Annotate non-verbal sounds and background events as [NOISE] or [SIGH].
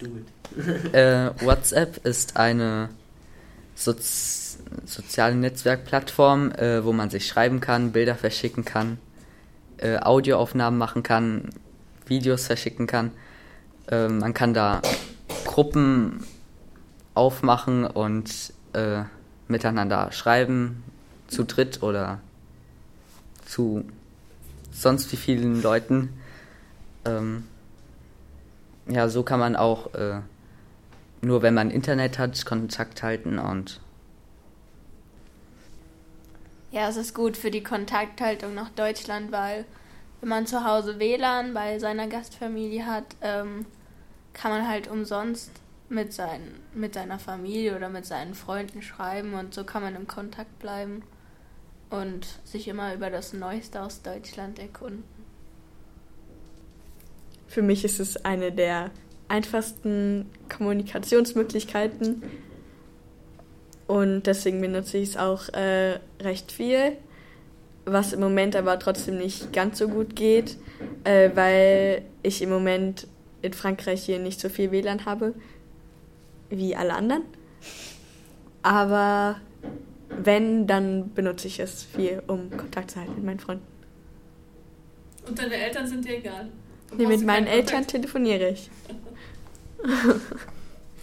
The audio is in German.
do it. [LAUGHS] äh, WhatsApp ist eine Sozi soziale Netzwerkplattform, äh, wo man sich schreiben kann, Bilder verschicken kann, äh, Audioaufnahmen machen kann, Videos verschicken kann. Äh, man kann da Gruppen aufmachen und äh, miteinander schreiben, zu dritt oder zu sonst wie vielen Leuten. Ähm, ja, so kann man auch äh, nur wenn man Internet hat, Kontakt halten und ja, es ist gut für die Kontakthaltung nach Deutschland, weil wenn man zu Hause WLAN bei seiner Gastfamilie hat, ähm, kann man halt umsonst mit, sein, mit seiner Familie oder mit seinen Freunden schreiben und so kann man im Kontakt bleiben und sich immer über das Neueste aus Deutschland erkunden. Für mich ist es eine der einfachsten Kommunikationsmöglichkeiten und deswegen benutze ich es auch äh, recht viel, was im Moment aber trotzdem nicht ganz so gut geht, äh, weil ich im Moment in Frankreich hier nicht so viel WLAN habe wie alle anderen. Aber wenn, dann benutze ich es viel, um Kontakt zu halten mit meinen Freunden. Und deine Eltern sind dir egal? Nee, mit meinen Eltern telefoniere ich. [LAUGHS]